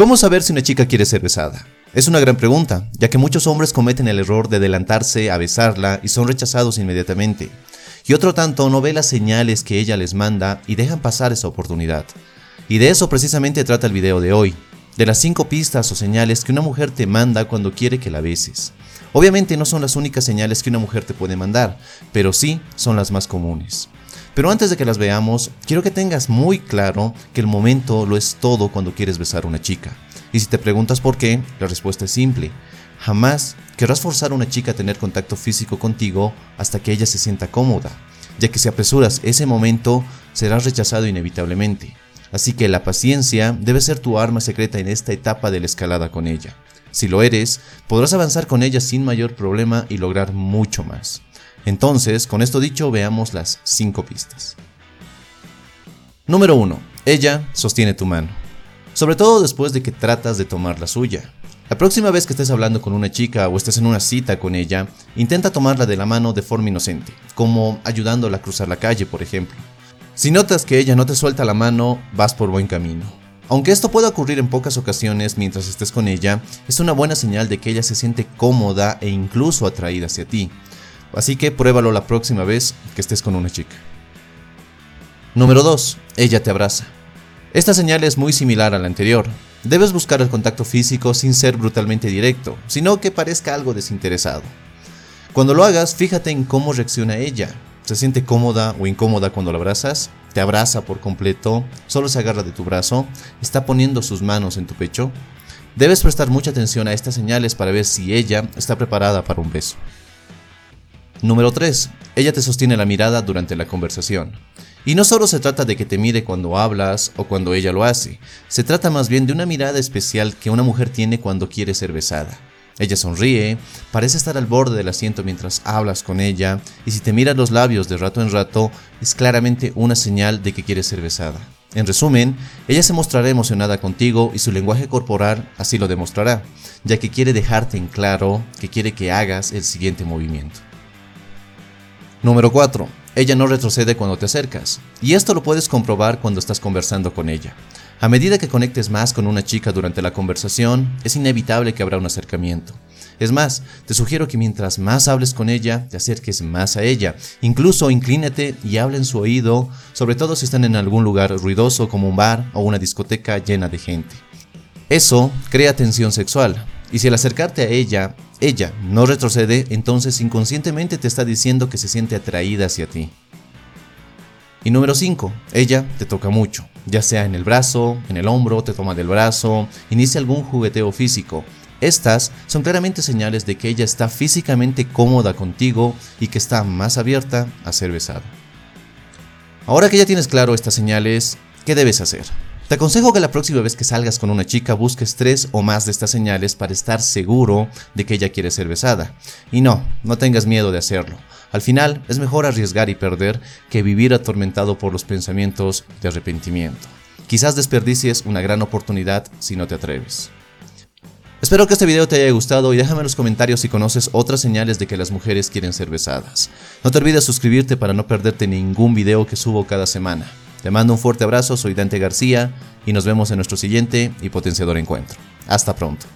¿Cómo saber si una chica quiere ser besada? Es una gran pregunta, ya que muchos hombres cometen el error de adelantarse a besarla y son rechazados inmediatamente. Y otro tanto no ve las señales que ella les manda y dejan pasar esa oportunidad. Y de eso precisamente trata el video de hoy, de las 5 pistas o señales que una mujer te manda cuando quiere que la beses. Obviamente no son las únicas señales que una mujer te puede mandar, pero sí son las más comunes. Pero antes de que las veamos, quiero que tengas muy claro que el momento lo es todo cuando quieres besar a una chica. Y si te preguntas por qué, la respuesta es simple. Jamás querrás forzar a una chica a tener contacto físico contigo hasta que ella se sienta cómoda, ya que si apresuras ese momento, serás rechazado inevitablemente. Así que la paciencia debe ser tu arma secreta en esta etapa de la escalada con ella. Si lo eres, podrás avanzar con ella sin mayor problema y lograr mucho más. Entonces, con esto dicho, veamos las 5 pistas. Número 1. Ella sostiene tu mano. Sobre todo después de que tratas de tomar la suya. La próxima vez que estés hablando con una chica o estés en una cita con ella, intenta tomarla de la mano de forma inocente, como ayudándola a cruzar la calle, por ejemplo. Si notas que ella no te suelta la mano, vas por buen camino. Aunque esto pueda ocurrir en pocas ocasiones mientras estés con ella, es una buena señal de que ella se siente cómoda e incluso atraída hacia ti. Así que pruébalo la próxima vez que estés con una chica. Número 2. Ella te abraza. Esta señal es muy similar a la anterior. Debes buscar el contacto físico sin ser brutalmente directo, sino que parezca algo desinteresado. Cuando lo hagas, fíjate en cómo reacciona ella. ¿Se siente cómoda o incómoda cuando la abrazas? ¿Te abraza por completo? ¿Solo se agarra de tu brazo? ¿Está poniendo sus manos en tu pecho? Debes prestar mucha atención a estas señales para ver si ella está preparada para un beso. Número 3. Ella te sostiene la mirada durante la conversación. Y no solo se trata de que te mire cuando hablas o cuando ella lo hace, se trata más bien de una mirada especial que una mujer tiene cuando quiere ser besada. Ella sonríe, parece estar al borde del asiento mientras hablas con ella, y si te mira los labios de rato en rato, es claramente una señal de que quiere ser besada. En resumen, ella se mostrará emocionada contigo y su lenguaje corporal así lo demostrará, ya que quiere dejarte en claro que quiere que hagas el siguiente movimiento. Número 4. Ella no retrocede cuando te acercas, y esto lo puedes comprobar cuando estás conversando con ella. A medida que conectes más con una chica durante la conversación, es inevitable que habrá un acercamiento. Es más, te sugiero que mientras más hables con ella, te acerques más a ella. Incluso inclínate y habla en su oído, sobre todo si están en algún lugar ruidoso como un bar o una discoteca llena de gente. Eso crea tensión sexual, y si al acercarte a ella, ella no retrocede, entonces inconscientemente te está diciendo que se siente atraída hacia ti. Y número 5, ella te toca mucho, ya sea en el brazo, en el hombro, te toma del brazo, inicia algún jugueteo físico. Estas son claramente señales de que ella está físicamente cómoda contigo y que está más abierta a ser besada. Ahora que ya tienes claro estas señales, ¿qué debes hacer? Te aconsejo que la próxima vez que salgas con una chica busques tres o más de estas señales para estar seguro de que ella quiere ser besada. Y no, no tengas miedo de hacerlo. Al final, es mejor arriesgar y perder que vivir atormentado por los pensamientos de arrepentimiento. Quizás desperdicies una gran oportunidad si no te atreves. Espero que este video te haya gustado y déjame en los comentarios si conoces otras señales de que las mujeres quieren ser besadas. No te olvides suscribirte para no perderte ningún video que subo cada semana. Te mando un fuerte abrazo, soy Dante García y nos vemos en nuestro siguiente y potenciador encuentro. Hasta pronto.